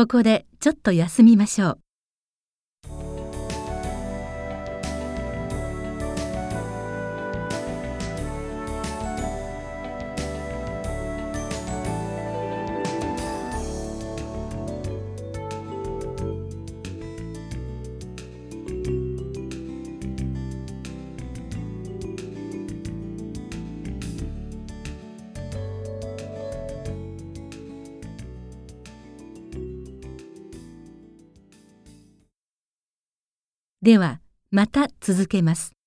ここでちょっと休みましょう。ではまた続けます。